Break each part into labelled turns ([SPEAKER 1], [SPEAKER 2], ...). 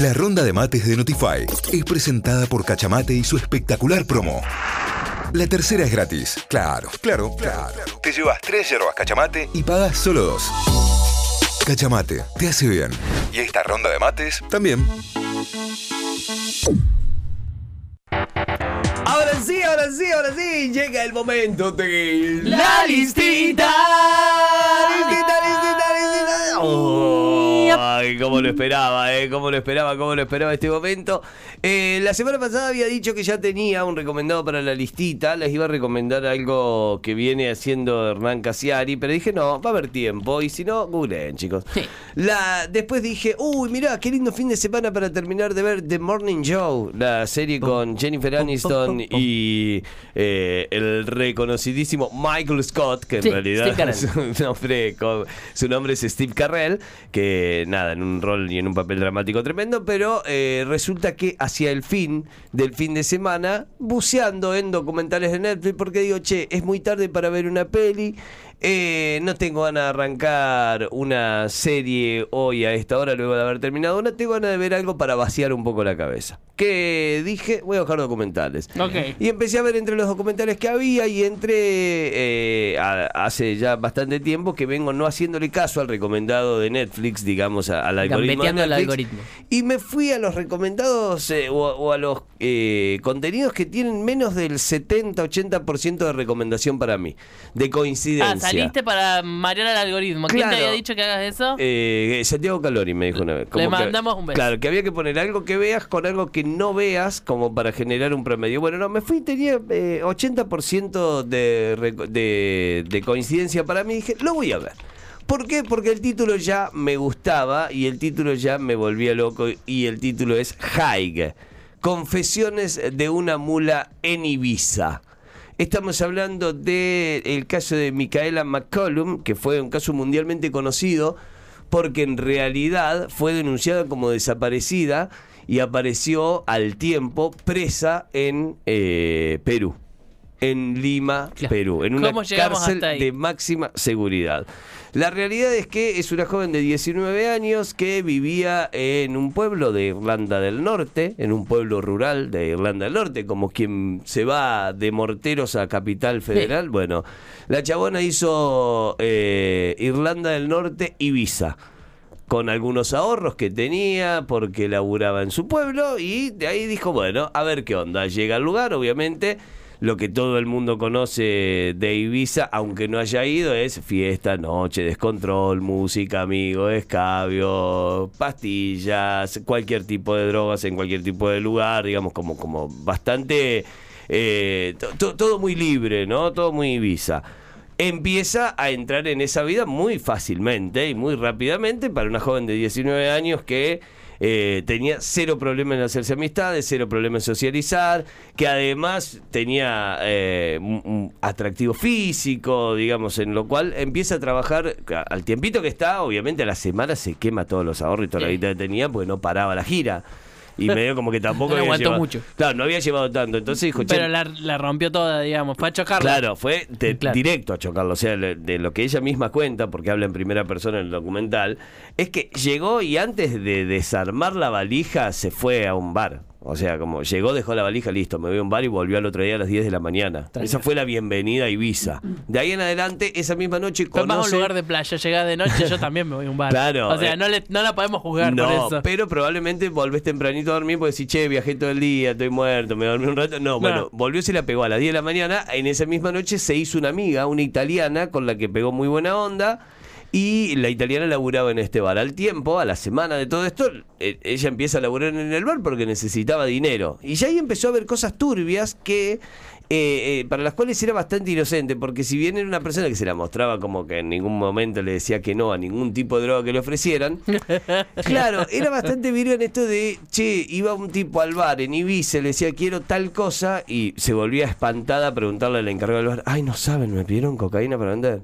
[SPEAKER 1] La ronda de mates de Notify es presentada por Cachamate y su espectacular promo. La tercera es gratis. Claro, claro, claro. Te llevas tres yerbas Cachamate y pagas solo dos. Cachamate, te hace bien. Y esta ronda de mates también.
[SPEAKER 2] Ahora sí, ahora sí, ahora sí, llega el momento de
[SPEAKER 3] La listita.
[SPEAKER 2] Oh, ay, cómo lo esperaba, eh, cómo lo esperaba, cómo lo esperaba este momento. Eh, la semana pasada había dicho que ya tenía un recomendado para la listita. Les iba a recomendar algo que viene haciendo Hernán Casiari, pero dije no, va a haber tiempo. Y si no, googleen, chicos.
[SPEAKER 3] Sí.
[SPEAKER 2] La, después dije, uy, mirá, qué lindo fin de semana para terminar de ver The Morning Show, la serie con Jennifer Aniston y eh, el reconocidísimo Michael Scott, que en
[SPEAKER 3] Sí,
[SPEAKER 2] realidad su nombre, su nombre es Steve Carrell, que nada, en un rol y en un papel dramático tremendo, pero eh, resulta que hacia el fin del fin de semana, buceando en documentales de Netflix, porque digo, che, es muy tarde para ver una peli. Eh, no tengo ganas de arrancar una serie hoy a esta hora luego de haber terminado una. Tengo ganas de ver algo para vaciar un poco la cabeza. Que dije, voy a buscar documentales. Y empecé a ver entre los documentales que había y entre eh, a- hace ya bastante tiempo que vengo no haciéndole caso al recomendado de Netflix, digamos, a- al algoritmo. de
[SPEAKER 3] el algoritmo.
[SPEAKER 2] Y me fui a los recomendados eh, o, o a los eh, contenidos que tienen menos del 70-80% de recomendación para mí, de coincidencia.
[SPEAKER 3] Ah, saliste para marear al algoritmo. ¿Quién
[SPEAKER 2] Claro.
[SPEAKER 3] te había dicho que hagas eso?
[SPEAKER 2] Eh, Santiago Calori me dijo una vez.
[SPEAKER 3] Le
[SPEAKER 2] que-
[SPEAKER 3] mandamos un beso.
[SPEAKER 2] Claro, que había que poner algo que veas con algo que no veas como para generar un promedio. Bueno, no, me fui, tenía eh, 80% de, reco- de, de coincidencia para mí. Dije, lo voy a ver. ¿Por qué? Porque el título ya me gustaba y el título ya me volvía loco y el título es Haig. Confesiones de una mula en Ibiza. Estamos hablando del caso de Micaela McCollum, que fue un caso mundialmente conocido porque en realidad fue denunciada como desaparecida y apareció al tiempo presa en eh, Perú, en Lima,
[SPEAKER 3] Claro.
[SPEAKER 2] Perú, en una
[SPEAKER 3] ¿Cómo llegamos
[SPEAKER 2] cárcel de máxima seguridad. La realidad es que es una joven de 19 años que vivía en un pueblo de Irlanda del Norte, en un pueblo rural de Irlanda del Norte, como quien se va de morteros a Capital Federal. Bueno, la chabona hizo eh, Irlanda del Norte Ibiza con algunos ahorros que tenía porque laburaba en su pueblo y de ahí dijo, bueno, a ver qué onda. Llega al lugar, obviamente, lo que todo el mundo conoce de Ibiza, aunque no haya ido, es fiesta, noche, descontrol, música, amigos, escabio, pastillas, cualquier tipo de drogas en cualquier tipo de lugar, digamos, como, como bastante... eh, to- to- todo muy libre, ¿no? Todo muy Ibiza empieza a entrar en esa vida muy fácilmente y muy rápidamente para una joven de 19 años que eh, tenía cero problema en hacerse amistades, cero problema en socializar, que además tenía eh, un, un atractivo físico, digamos, en lo cual empieza a trabajar al tiempito que está, obviamente a la semana se quema todos los ahorros y toda la guita que tenía, porque no paraba la gira. Y medio como que tampoco
[SPEAKER 3] No
[SPEAKER 2] había
[SPEAKER 3] aguantó
[SPEAKER 2] llevado-
[SPEAKER 3] mucho.
[SPEAKER 2] Claro, no había llevado tanto. Entonces dijo,
[SPEAKER 3] Pero la, la rompió toda, digamos. Fue a chocarla.
[SPEAKER 2] Claro, fue de-
[SPEAKER 3] Claro.
[SPEAKER 2] directo a chocarlo. O sea, le- de lo que ella misma cuenta, porque habla en primera persona en el documental, es que llegó y antes de desarmar la valija se fue a un bar. O sea, como llegó, dejó la valija, listo, me voy a un bar y volvió al otro día a las 10 de la mañana. Esa fue la bienvenida a Ibiza. De ahí en adelante, esa misma noche
[SPEAKER 3] más a un
[SPEAKER 2] conoce...
[SPEAKER 3] lugar de playa, llegás de noche, yo también me voy a un bar.
[SPEAKER 2] Claro,
[SPEAKER 3] O sea,
[SPEAKER 2] eh.
[SPEAKER 3] no, le, no la podemos juzgar
[SPEAKER 2] no,
[SPEAKER 3] por eso.
[SPEAKER 2] pero probablemente volvés tempranito a dormir porque decís, che, viajé todo el día, estoy muerto, me dormí un rato. No, bueno, volvió, se la pegó a las 10 de la mañana. En esa misma noche se hizo una amiga, una italiana, con la que pegó muy buena onda. Y la italiana laburaba en este bar. Al tiempo, a la semana de todo esto, eh, ella empieza a laburar en el bar porque necesitaba dinero. Y ya ahí empezó a ver cosas turbias que eh, eh, para las cuales era bastante inocente, porque si bien era una persona que se la mostraba como que en ningún momento le decía que no a ningún tipo de droga que le ofrecieran, claro, era bastante virgo en esto de, che, iba un tipo al bar en Ibiza, le decía quiero tal cosa, y se volvía espantada a preguntarle al encargado del bar, ay, no saben, me pidieron cocaína para vender.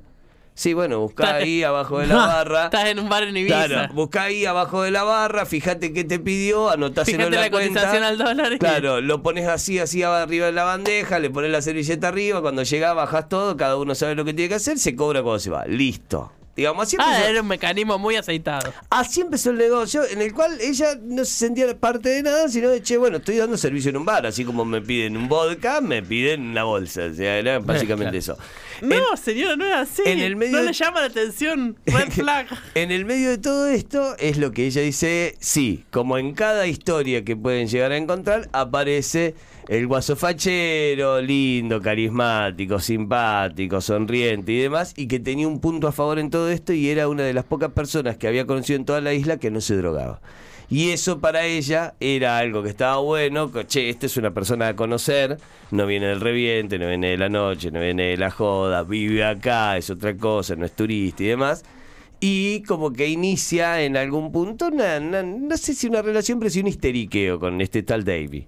[SPEAKER 2] Sí, bueno, buscá ahí abajo de la barra.
[SPEAKER 3] Estás en un bar en Ibiza.
[SPEAKER 2] Claro, buscá ahí abajo de la barra, fíjate qué te pidió, anotáselo en la,
[SPEAKER 3] la
[SPEAKER 2] cuenta.
[SPEAKER 3] cotización al dólar y-
[SPEAKER 2] Claro, lo pones así, así arriba de la bandeja, le pones la servilleta arriba, cuando llega bajás todo, cada uno sabe lo que tiene que hacer, se cobra cuando se va. Listo. Digamos, así
[SPEAKER 3] Ah,
[SPEAKER 2] empezó,
[SPEAKER 3] era un mecanismo muy aceitado.
[SPEAKER 2] así empezó el negocio en el cual ella no se sentía parte de nada, sino de, che, bueno, estoy dando servicio en un bar, así como me piden un vodka, me piden una bolsa. O sea, era básicamente eso.
[SPEAKER 3] No,
[SPEAKER 2] En-
[SPEAKER 3] señora, no es así.
[SPEAKER 2] en el medio
[SPEAKER 3] no
[SPEAKER 2] de-
[SPEAKER 3] le llama la atención. Red flag.
[SPEAKER 2] En el medio de todo esto es lo que ella dice, sí, como en cada historia que pueden llegar a encontrar, aparece el guaso fachero, lindo, carismático, simpático, sonriente y demás, y que tenía un punto a favor en todo esto y era una de las pocas personas que había conocido en toda la isla que no se drogaba. Y eso para ella era algo que estaba bueno, che, esta es una persona a conocer, no viene del reviente, no viene de la noche, no viene de la joda, vive acá, es otra cosa, no es turista y demás. Y como que inicia en algún punto, una- no sé si una relación, pero sí un histeriqueo con este tal Davy.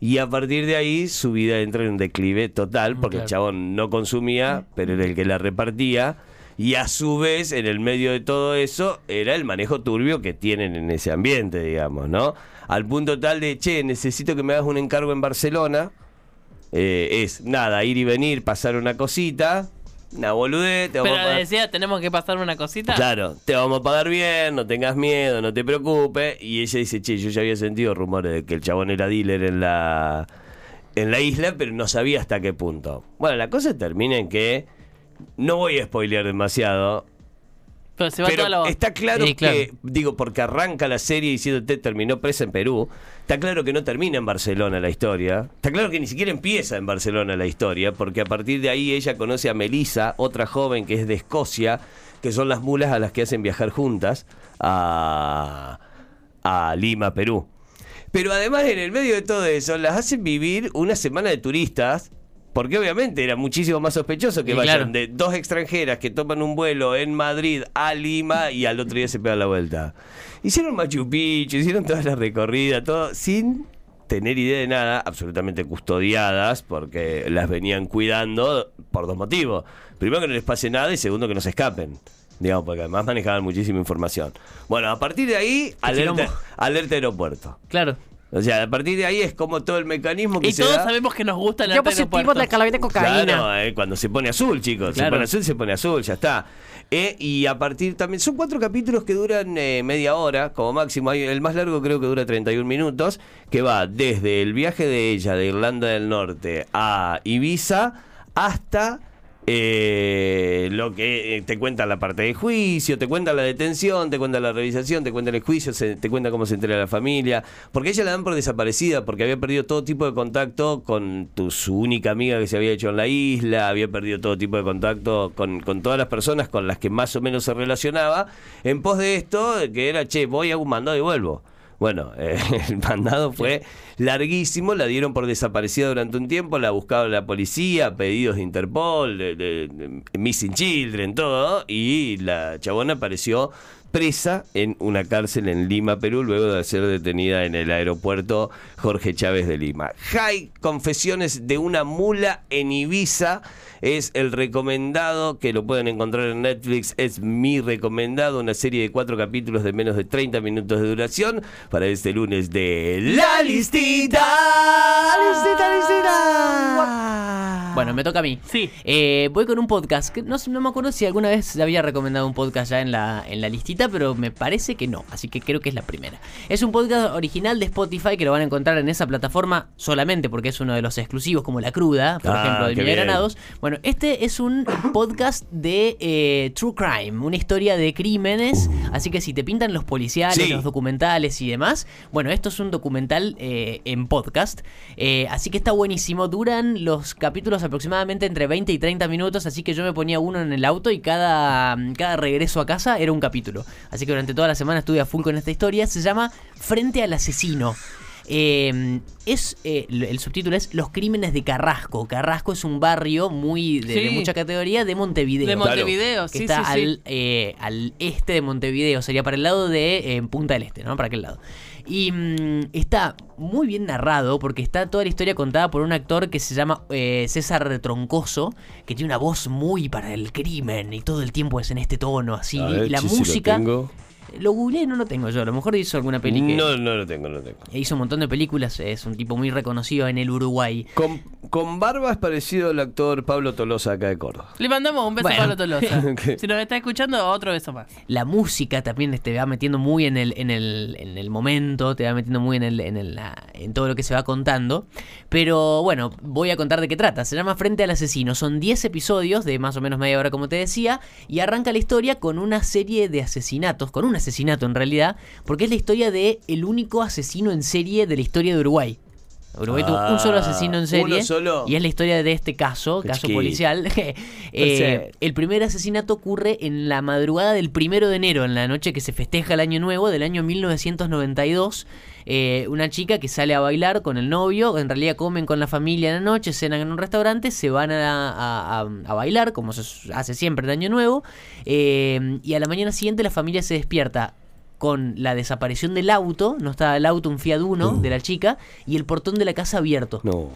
[SPEAKER 2] Y a partir de ahí su vida entra en un declive total, porque el chabón no consumía, pero era el que la repartía. Y a su vez, en el medio de todo eso, era el manejo turbio que tienen en ese ambiente, digamos, ¿no? Al punto tal de, che, necesito que me hagas un encargo en Barcelona. Eh, es nada, ir y venir, pasar una cosita, una boludez, te vamos
[SPEAKER 3] Pero
[SPEAKER 2] a pagar-
[SPEAKER 3] decía, tenemos que pasar una cosita.
[SPEAKER 2] Claro, te vamos a pagar bien, no tengas miedo, no te preocupes. Y ella dice, che, yo ya había sentido rumores de que el chabón era dealer en la, en la isla, pero no sabía hasta qué punto. Bueno, la cosa termina en que, no voy a spoilear demasiado,
[SPEAKER 3] Pero se va
[SPEAKER 2] pero
[SPEAKER 3] toda la
[SPEAKER 2] está claro
[SPEAKER 3] Sí, claro.
[SPEAKER 2] que, digo, porque arranca la serie diciéndote terminó presa en Perú, está claro que no termina en Barcelona la historia, está claro que ni siquiera empieza en Barcelona la historia, porque a partir de ahí ella conoce a Melissa, otra joven que es de Escocia, que son las mulas a las que hacen viajar juntas a, a Lima, Perú. Pero además en el medio de todo eso las hacen vivir una semana de turistas. Porque obviamente era muchísimo más sospechoso que
[SPEAKER 3] Y
[SPEAKER 2] vayan
[SPEAKER 3] claro.
[SPEAKER 2] de dos extranjeras que toman un vuelo en Madrid a Lima y al otro día se pegan la vuelta. Hicieron Machu Picchu, hicieron toda la recorrida, todo sin tener idea de nada, absolutamente custodiadas, porque las venían cuidando por dos motivos. Primero que no les pase nada y segundo que no se escapen. Digamos, porque además manejaban muchísima información. Bueno, a partir de ahí, alerta, alerta aeropuerto.
[SPEAKER 3] Claro.
[SPEAKER 2] O sea, a partir de ahí es como todo el mecanismo que
[SPEAKER 3] Y
[SPEAKER 2] se
[SPEAKER 3] todos
[SPEAKER 2] da.
[SPEAKER 3] sabemos que nos gusta el
[SPEAKER 4] Yo positivo de cannabis de cocaína.
[SPEAKER 2] Claro, eh, cuando se pone azul, chicos. Se
[SPEAKER 3] Claro.
[SPEAKER 2] pone azul, se pone azul, ya está. Eh, y a partir también, son cuatro capítulos que duran eh, media hora, como máximo. El más largo creo que dura 31 minutos, que va desde el viaje de ella de Irlanda del Norte a Ibiza hasta eh, lo que eh, te cuenta la parte de juicio, te cuenta la detención, te cuenta la revisación, te cuenta el juicio, te cuenta cómo se entera la familia. Porque ella la dan por desaparecida, porque había perdido todo tipo de contacto con tu, su única amiga que se había hecho en la isla, había perdido todo tipo de contacto con, con todas las personas con las que más o menos se relacionaba, en pos de esto, de que era, che, voy a un mandado y vuelvo. Bueno, eh, el mandado fue larguísimo, la dieron por desaparecida durante un tiempo, la buscaba la policía, pedidos de Interpol, de, de- de Missing Children, todo, y la chabona apareció presa en una cárcel en Lima, Perú, luego de ser detenida en el aeropuerto Jorge Chávez de Lima. High Confesiones de una mula en Ibiza es el recomendado que lo pueden encontrar en Netflix. Es mi recomendado, una serie de cuatro capítulos de menos de 30 minutos de duración para este lunes de La Listita. Listita, listita.
[SPEAKER 3] Bueno, me toca a mí.
[SPEAKER 4] Sí.
[SPEAKER 3] Eh, voy con un podcast. Que no, sé- no me acuerdo si alguna vez había recomendado un podcast ya en la, en la listita, pero me parece que no. Así que creo que es la primera. Es un podcast original de Spotify que lo van a encontrar en esa plataforma solamente porque es uno de los exclusivos, como La Cruda, por
[SPEAKER 2] Ah,
[SPEAKER 3] ejemplo, de Miguel. Granados. Bueno, este es un podcast de eh, True Crime, una historia de crímenes. Así que si te pintan los policiales,
[SPEAKER 2] Sí.
[SPEAKER 3] los documentales y demás, bueno, esto es un documental eh, en podcast. Eh, así que está buenísimo. Duran los capítulos aproximadamente entre 20 y 30 minutos. Así que yo me ponía uno en el auto y cada, cada regreso a casa era un capítulo. Así que durante toda la semana estuve a full con esta historia. Se llama Frente al asesino. Eh, es eh, el subtítulo es Los crímenes de Carrasco. Carrasco es un barrio muy de, mucha categoría de Montevideo.
[SPEAKER 4] De
[SPEAKER 2] Claro.
[SPEAKER 4] Montevideo,
[SPEAKER 3] que
[SPEAKER 4] sí,
[SPEAKER 3] está
[SPEAKER 4] sí, sí.
[SPEAKER 3] al, eh, al este de Montevideo, sería para el lado de eh, Punta del Este, ¿no? Para aquel lado. Y mm, está muy bien narrado porque está toda la historia contada por un actor que se llama eh, César Troncoso, que tiene una voz muy para el crimen y todo el tiempo es en este tono, así.
[SPEAKER 2] Ver,
[SPEAKER 3] y la
[SPEAKER 2] si lo
[SPEAKER 3] googleé no lo tengo yo. A lo mejor hizo alguna película.
[SPEAKER 2] No, no lo tengo, no lo tengo.
[SPEAKER 3] Hizo un montón de películas. Es un tipo muy reconocido en el Uruguay.
[SPEAKER 2] Con, con barba es parecido al actor Pablo Tolosa acá de Córdoba.
[SPEAKER 4] Le mandamos un beso
[SPEAKER 3] Bueno.
[SPEAKER 4] a Pablo Tolosa. Si nos está escuchando, otro beso más.
[SPEAKER 3] La música también te va metiendo muy en el, en el, en el momento, te va metiendo muy en, el, en, el- en todo lo que se va contando. Pero bueno, voy a contar de qué trata. Se llama Frente al Asesino. Son 10 episodios de más o menos media hora, como te decía. Y arranca la historia con una serie de asesinatos, con un asesinato en realidad, porque es la historia de el único asesino en serie de la historia de Uruguay. Uruguay tuvo un solo
[SPEAKER 2] Ah,
[SPEAKER 3] asesino en
[SPEAKER 2] ¿uno
[SPEAKER 3] serie.
[SPEAKER 2] solo?
[SPEAKER 3] Y es la historia de este caso, caso policial. Eh, el primer asesinato ocurre en la madrugada del primero de enero, en la noche que se festeja el año nuevo del año 1992. Eh, una chica que sale a bailar con el novio, en realidad comen con la familia en la noche, cenan en un restaurante, se van a, a- bailar, como se hace siempre el año nuevo, eh, y a la mañana siguiente la familia se despierta con la desaparición del auto, no estaba el auto, un Fiat Uno de la chica, y el portón de la casa abierto.
[SPEAKER 2] No.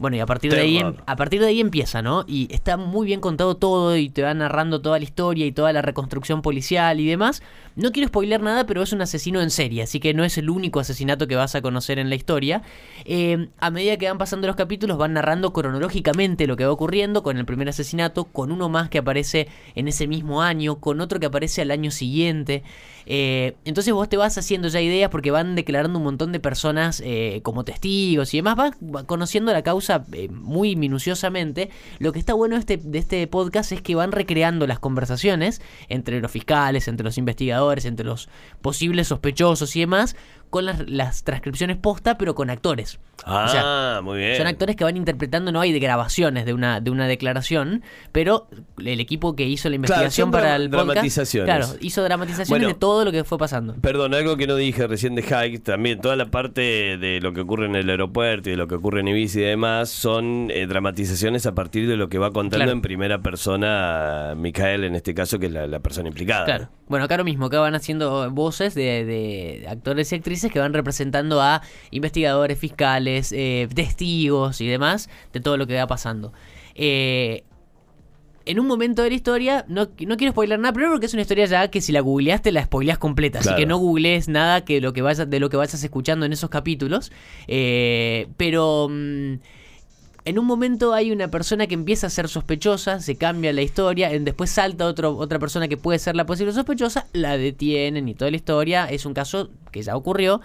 [SPEAKER 3] Bueno, y a partir de ahí em- a partir de ahí empieza, ¿no? Y está muy bien contado todo y te va narrando toda la historia y toda la reconstrucción policial y demás. No quiero spoiler nada, pero es un asesino en serie, así que no es el único asesinato que vas a conocer en la historia. Eh, a medida que van pasando los capítulos, van narrando cronológicamente lo que va ocurriendo con el primer asesinato, con uno más que aparece en ese mismo año, con otro que aparece al año siguiente. Eh, entonces vos te vas haciendo ya ideas porque van declarando un montón de personas eh, como testigos y demás, vas va conociendo la causa eh, muy minuciosamente. Lo que está bueno este, de este podcast es que van recreando las conversaciones entre los fiscales, entre los investigadores, entre los posibles sospechosos y demás, con las, las transcripciones posta, pero con actores.
[SPEAKER 2] Ah,
[SPEAKER 3] O sea,
[SPEAKER 2] muy bien.
[SPEAKER 3] Son actores que van interpretando, no hay de grabaciones de una, de una declaración, pero el equipo que hizo la investigación para el podcast,
[SPEAKER 2] dramatizaciones.
[SPEAKER 3] claro, hizo dramatizaciones
[SPEAKER 2] Bueno.
[SPEAKER 3] de todo lo que fue pasando.
[SPEAKER 2] Perdón, algo que no dije recién de Hike, también toda la parte de lo que ocurre en el aeropuerto y de lo que ocurre en Ibiza y demás son eh, dramatizaciones a partir de lo que va contando
[SPEAKER 3] Claro.
[SPEAKER 2] en primera persona Micael, en este caso, que es la, la persona implicada.
[SPEAKER 3] Claro. Bueno, acá lo mismo, acá van haciendo voces de, de actores y actrices que van representando a investigadores, fiscales, eh, testigos y demás de todo lo que va pasando. Eh, en un momento de la historia, no, no quiero spoiler nada, primero porque es una historia ya que si la googleaste la spoileas completa,
[SPEAKER 2] Claro.
[SPEAKER 3] así que no googlees nada que lo que vayas, de lo que vayas escuchando en esos capítulos. Eh, pero mm, en un momento hay una persona que empieza a ser sospechosa, se cambia la historia, en- después salta otro, otra persona que puede ser la posible sospechosa, la detienen y toda la historia. Es un caso que ya ocurrió.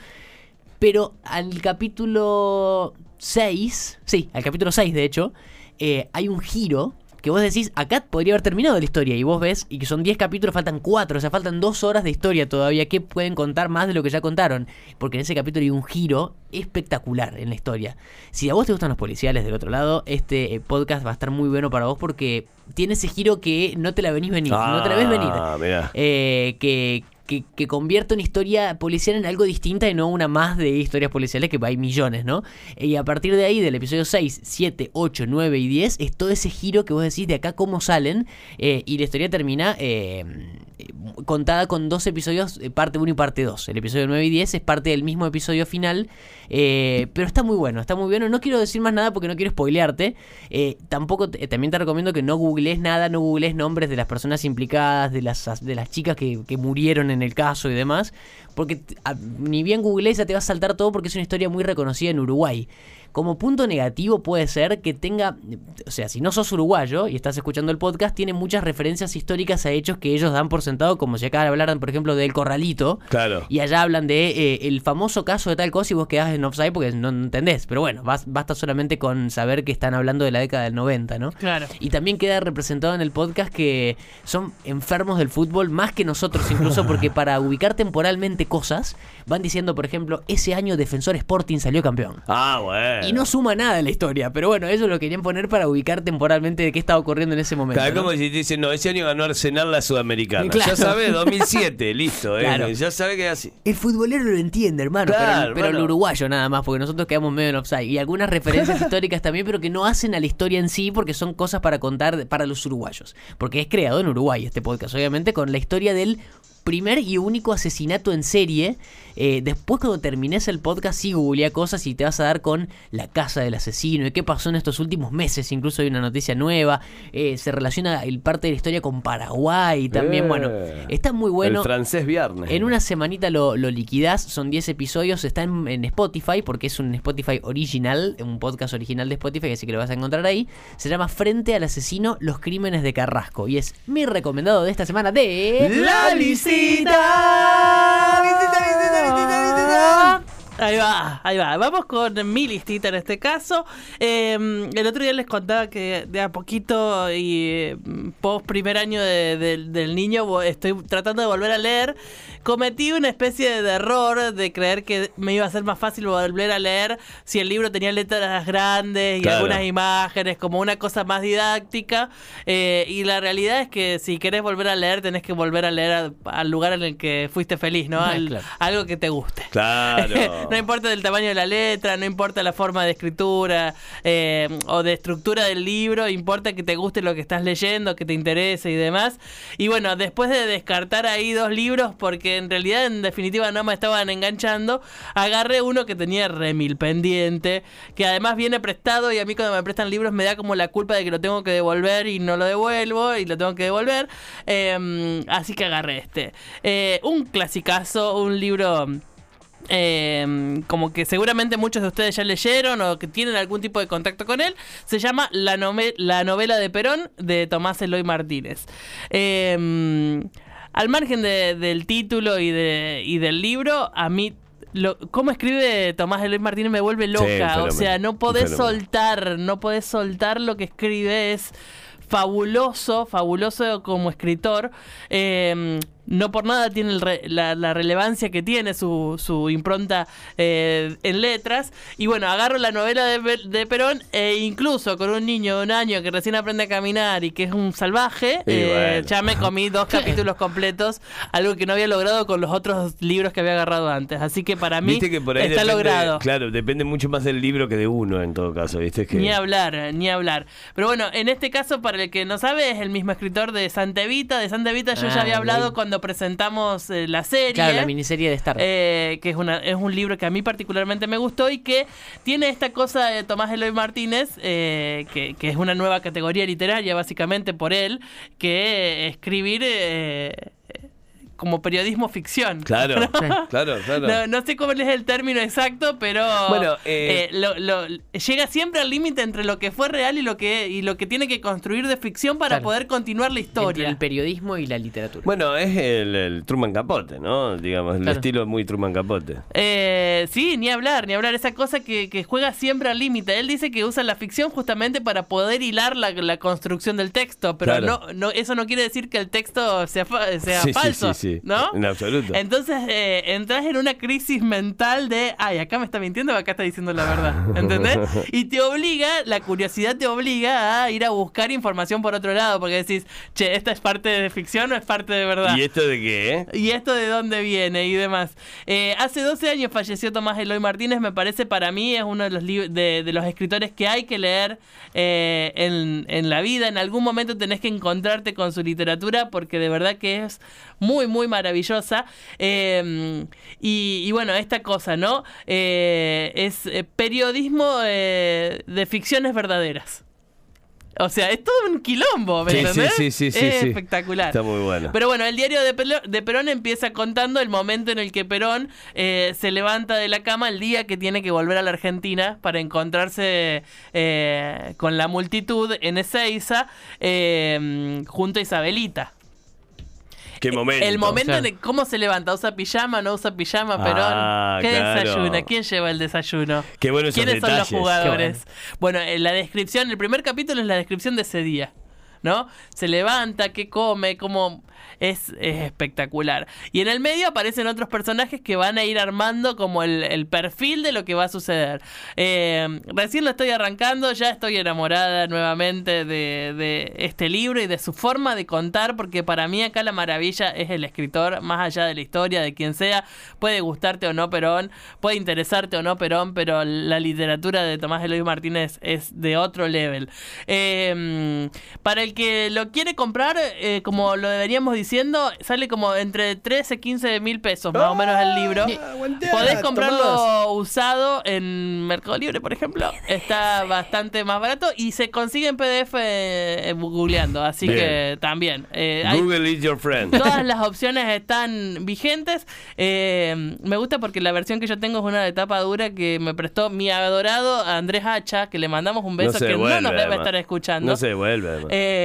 [SPEAKER 3] Pero al capítulo 6, sí, al capítulo 6 de hecho, eh, hay un giro que vos decís, acá podría haber terminado la historia y vos ves, y que son 10 capítulos, faltan 4, o sea, faltan 2 horas de historia todavía, que pueden contar más de lo que ya contaron? Porque en ese capítulo hay un giro espectacular en la historia. Si a vos te gustan los policiales del otro lado, este eh, podcast va a estar muy bueno para vos porque tiene ese giro que no te la venís venir, no te la ves venir.
[SPEAKER 2] Ah.
[SPEAKER 3] Eh, que, que, que convierte una historia policial en algo distinta y no una más de historias policiales que hay millones, ¿no? Y a partir de ahí, del episodio 6, 7, 8, 9 y 10, es todo ese giro que vos decís de acá cómo salen eh, y la historia termina eh, contada con dos episodios, eh, parte 1 y parte 2. El episodio 9 y 10 es parte del mismo episodio final, eh, pero está muy bueno, está muy bueno. No quiero decir más nada porque no quiero spoilearte. Eh, tampoco también te recomiendo que no googlees nada, no googlees nombres de las personas implicadas, de las, de las chicas que, murieron en el caso y demás, porque ni bien googlees ya te va a saltar todo porque es una historia muy reconocida en Uruguay. Como punto negativo puede ser que tenga, o sea, si no sos uruguayo y estás escuchando el podcast, tiene muchas referencias históricas a hechos que ellos dan por sentado, como si acá hablaran, por ejemplo, del corralito.
[SPEAKER 2] Claro.
[SPEAKER 3] Y allá hablan de eh, el famoso caso de tal cosa y vos quedás en offside porque no entendés. Pero bueno, bas- basta solamente con saber que están hablando de la década del 90, ¿no?
[SPEAKER 4] Claro.
[SPEAKER 3] Y también queda representado en el podcast que son enfermos del fútbol más que nosotros incluso porque para ubicar temporalmente cosas van diciendo, por ejemplo, ese año Defensor Sporting salió campeón.
[SPEAKER 2] Ah, bueno.
[SPEAKER 3] Y no suma nada en la historia, pero bueno, ellos lo querían poner para ubicar temporalmente de qué estaba ocurriendo en ese momento.
[SPEAKER 2] Claro,
[SPEAKER 3] ¿no?
[SPEAKER 2] como si te dicen, no, ese año ganó Arsenal la Sudamericana.
[SPEAKER 3] Claro.
[SPEAKER 2] Ya sabes, 2007, listo. eh. Ya sabe que es así.
[SPEAKER 3] El futbolero lo entiende, hermano,
[SPEAKER 2] Claro,
[SPEAKER 3] pero, pero el uruguayo nada más, porque nosotros quedamos medio en offside. Y algunas referencias históricas también, pero que no hacen a la historia en sí, porque son cosas para contar para los uruguayos. Porque es creado en Uruguay este podcast, obviamente, con la historia del primer y único asesinato en serie. Eh, después cuando termines el podcast sí googleá cosas y te vas a dar con la casa del asesino y qué pasó en estos últimos meses. Incluso hay una noticia nueva. Eh, se relaciona el parte de la historia con Paraguay también.
[SPEAKER 2] Eh.
[SPEAKER 3] Bueno, está muy bueno.
[SPEAKER 2] El francés viernes.
[SPEAKER 3] En una semanita lo, lo liquidás, son 10 episodios, está en, en Spotify porque es un Spotify original, un podcast original de Spotify, así que lo vas a encontrar ahí. Se llama Frente al asesino, los crímenes de Carrasco y es mi recomendado de esta semana de...
[SPEAKER 2] ¡La
[SPEAKER 4] り見てた見てた見てた見て。た Ahí va, ahí va. Vamos con mi listita en este caso. Eh, el otro día les contaba que de a poquito y eh, post primer año de- de- del niño estoy tratando de volver a leer. Cometí una especie de error de creer que me iba a ser más fácil volver a leer si el libro tenía letras grandes y
[SPEAKER 2] Claro.
[SPEAKER 4] algunas imágenes, como una cosa más didáctica. Eh, y la realidad es que si querés volver a leer, tenés que volver a leer al lugar en el que fuiste feliz, ¿no?
[SPEAKER 3] Ah, claro.
[SPEAKER 4] Algo que te guste.
[SPEAKER 2] Claro.
[SPEAKER 4] no importa el tamaño de la letra, no importa la forma de escritura eh, o de estructura del libro, importa que te guste lo que estás leyendo, que te interese y demás. Y bueno, después de descartar ahí dos libros, porque en realidad en definitiva no me estaban enganchando, agarré uno que tenía remil pendiente, que además viene prestado y a mí cuando me prestan libros me da como la culpa de que lo tengo que devolver y no lo devuelvo y lo tengo que devolver. Eh, así que agarré este. Eh, un clasicazo, un libro... Eh, como que seguramente muchos de ustedes ya leyeron o que tienen algún tipo de contacto con él, se llama La, la novela de Perón de Tomás Eloy Martínez. Eh, al margen de- del título y, de, y del libro, a mí... Lo, cómo escribe Tomás Eloy Martínez me vuelve loca. o sea, no podés soltar, no podés soltar lo que escribe. Es fabuloso, fabuloso como escritor. Eh, no por nada tiene el re- la, la relevancia que tiene su, su impronta eh, en letras. Y bueno, agarro la novela de, Pe- de Perón e incluso con un niño de un año que recién aprende a caminar y que es un salvaje, eh,
[SPEAKER 2] bueno.
[SPEAKER 4] ya me comí dos capítulos completos, algo que no había logrado con los otros libros que había agarrado antes. Así que para mí
[SPEAKER 2] que
[SPEAKER 4] está
[SPEAKER 2] depende-
[SPEAKER 4] logrado.
[SPEAKER 2] Claro, depende mucho más del libro que de uno en todo caso, ¿viste? Que...
[SPEAKER 4] Ni hablar, ni hablar. Pero bueno, en este caso, para el que no sabe, es el mismo escritor de Santa Evita. De Santa Evita yo
[SPEAKER 3] Ah,
[SPEAKER 4] ya había hablado
[SPEAKER 3] ok.
[SPEAKER 4] Cuando presentamos eh, la serie.
[SPEAKER 3] Claro, la miniserie de Star.
[SPEAKER 4] Eh, que es, una, es un libro que a mí particularmente me gustó y que tiene esta cosa de Tomás Eloy Martínez, eh, que, que es una nueva categoría literaria básicamente por él, que escribir eh, como periodismo ficción.
[SPEAKER 2] Claro, claro, claro.
[SPEAKER 4] No, no sé cuál es el término exacto, pero
[SPEAKER 2] Bueno, eh,
[SPEAKER 4] eh, lo- lo- llega siempre al límite entre lo que fue real y lo que y lo que tiene que construir de ficción para
[SPEAKER 3] Claro.
[SPEAKER 4] poder continuar la
[SPEAKER 3] Entre
[SPEAKER 4] historia.
[SPEAKER 3] el periodismo y la literatura.
[SPEAKER 2] Bueno, es el, el Truman Capote, ¿no? Digamos, el
[SPEAKER 3] Claro.
[SPEAKER 2] estilo muy Truman Capote.
[SPEAKER 4] Eh, sí, ni hablar, ni hablar. Esa cosa que, que juega siempre al límite. Él dice que usa la ficción justamente para poder hilar la, la construcción del texto, pero
[SPEAKER 2] Claro.
[SPEAKER 4] no, no, eso no quiere decir que el texto sea, fa- sea
[SPEAKER 2] Sí, sí,
[SPEAKER 4] falso,
[SPEAKER 2] sí, sí.
[SPEAKER 4] ¿no?
[SPEAKER 2] En absoluto.
[SPEAKER 4] Entonces eh, entras en una crisis mental de, ay, acá me está mintiendo o acá está diciendo la verdad, ¿entendés? Y te obliga, la curiosidad te obliga a ir a buscar información por otro lado, porque decís, che, ¿esta es parte de ficción o es parte de verdad?
[SPEAKER 2] ¿Y esto de qué, eh?
[SPEAKER 4] ¿Y esto de dónde viene y demás? Eh, hace 12 años falleció Tomás Eloy Martínez, me parece para mí es uno de los, de, de los escritores que hay que leer eh, en, en la vida. En algún momento tenés que encontrarte con su literatura porque de verdad que es muy, muy maravillosa. Eh, y, y bueno, esta cosa, ¿no? Eh, es eh, periodismo eh, de ficciones verdaderas. O sea, es todo un quilombo, ¿me
[SPEAKER 2] Sí, sí,
[SPEAKER 4] entendés?
[SPEAKER 2] sí, sí, sí,
[SPEAKER 4] Es
[SPEAKER 2] sí.
[SPEAKER 4] espectacular.
[SPEAKER 2] Está muy bueno.
[SPEAKER 4] Pero bueno, el diario de, Pelo- de Perón empieza contando el momento en el que Perón eh, se levanta de la cama el día que tiene que volver a la Argentina para encontrarse eh, con la multitud en Ezeiza eh, junto a Isabelita.
[SPEAKER 2] ¿Qué momento?
[SPEAKER 4] El momento
[SPEAKER 3] Claro.
[SPEAKER 4] en el, cómo se levanta, usa pijama, no usa pijama, Perón.
[SPEAKER 2] Ah,
[SPEAKER 4] ¿Qué
[SPEAKER 2] claro.
[SPEAKER 4] desayuna? ¿Quién lleva el desayuno?
[SPEAKER 2] Qué bueno esos
[SPEAKER 4] ¿Quiénes son los
[SPEAKER 2] detalles.
[SPEAKER 4] jugadores? Bueno, en la descripción, el primer capítulo es la descripción de ese día. ¿No? Se levanta, qué come, cómo. Es, es espectacular. Y en el medio aparecen otros personajes que van a ir armando como el, el perfil de lo que va a suceder. Eh, recién lo estoy arrancando, ya estoy enamorada nuevamente de, de este libro y de su forma de contar, porque para mí acá la maravilla es el escritor, más allá de la historia, de quien sea. Puede gustarte o no Perón, puede interesarte o no Perón, pero la literatura de Tomás Eloy Martínez es de otro level. Eh, para el que lo quiere comprar, eh, como lo deberíamos diciendo, sale como entre 13 y 15 mil pesos más o menos el libro. Podés comprarlo usado en Mercado Libre, por ejemplo. Está bastante más barato y se consigue en PDF eh, googleando. Así
[SPEAKER 2] Bien.
[SPEAKER 4] que también. eh, hay-
[SPEAKER 2] Google is your friend.
[SPEAKER 4] Todas las opciones están vigentes. Eh, me gusta porque la versión que yo tengo es una de tapa dura que me prestó mi adorado Andrés Hacha, que le mandamos un beso
[SPEAKER 2] No
[SPEAKER 4] que no nos debe
[SPEAKER 2] además.
[SPEAKER 4] estar escuchando.
[SPEAKER 2] No se devuelve, además.
[SPEAKER 4] Eh,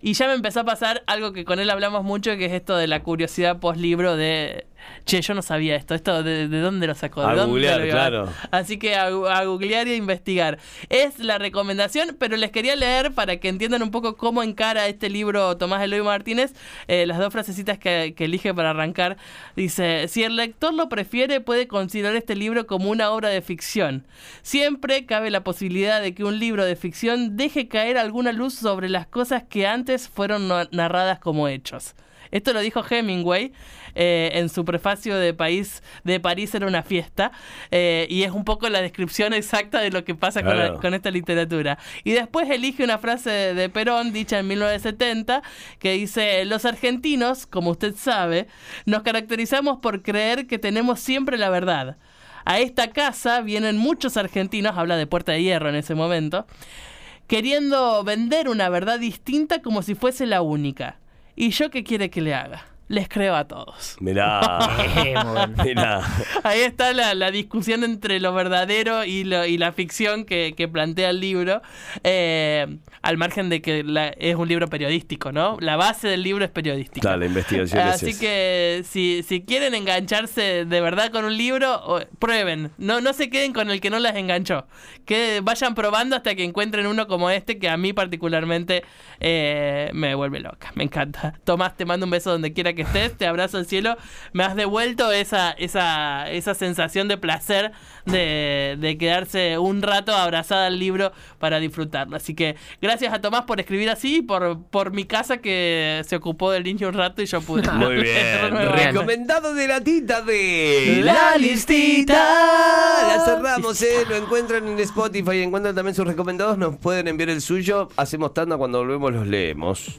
[SPEAKER 4] y ya me empezó a pasar algo que con él hablamos mucho, que es esto de la curiosidad post libro de... Che, yo no sabía esto, esto de, de dónde lo sacó, de
[SPEAKER 2] A
[SPEAKER 4] dónde
[SPEAKER 2] googlear,
[SPEAKER 4] lo
[SPEAKER 2] claro.
[SPEAKER 4] Así que a, a googlear y a investigar. Es la recomendación, pero les quería leer para que entiendan un poco cómo encara este libro Tomás Eloy Martínez. eh, las dos frasecitas que, que elige para arrancar. Dice, si el lector lo prefiere, puede considerar este libro como una obra de ficción. Siempre cabe la posibilidad de que un libro de ficción deje caer alguna luz sobre las cosas que antes fueron narradas como hechos. Esto lo dijo Hemingway eh, en su prefacio de País de París era una fiesta eh, y es un poco la descripción exacta de lo que pasa con, la- con esta literatura. Y después elige una frase de Perón dicha en 1970 que dice, los argentinos, como usted sabe, nos caracterizamos por creer que tenemos siempre la verdad. A esta casa vienen muchos argentinos, habla de Puerta de Hierro en ese momento, queriendo vender una verdad distinta como si fuese la única. ¿Y yo qué quiere que le haga? Les creo a todos.
[SPEAKER 2] Mirá. Mirá.
[SPEAKER 4] Ahí está la, la discusión entre lo verdadero y, lo, y la ficción que, que plantea el libro, eh, al margen de que la- es un libro periodístico, ¿no? La base del libro es periodística.
[SPEAKER 2] Claro, la investigación es
[SPEAKER 4] Así que si, si quieren engancharse de verdad con un libro, o- prueben. No, no se queden con el que no las enganchó. Que vayan probando hasta que encuentren uno como este que a mí particularmente eh, me vuelve loca. Me encanta. Tomás, te mando un beso donde quiera que estés. Te abrazo al cielo. Me has devuelto esa, esa, esa sensación de placer de, de quedarse un rato abrazada al libro para disfrutarlo. Así que gracias a Tomás por escribir así y por, por mi casa que se ocupó del niño un rato y yo pude.
[SPEAKER 2] Muy bien. Recomendado de la tita de
[SPEAKER 4] La Listita.
[SPEAKER 2] La cerramos, eh. Lo encuentran en Spotify. Encuentran también sus recomendados. Nos pueden enviar el suyo. Hacemos tanda cuando volvemos, los leemos.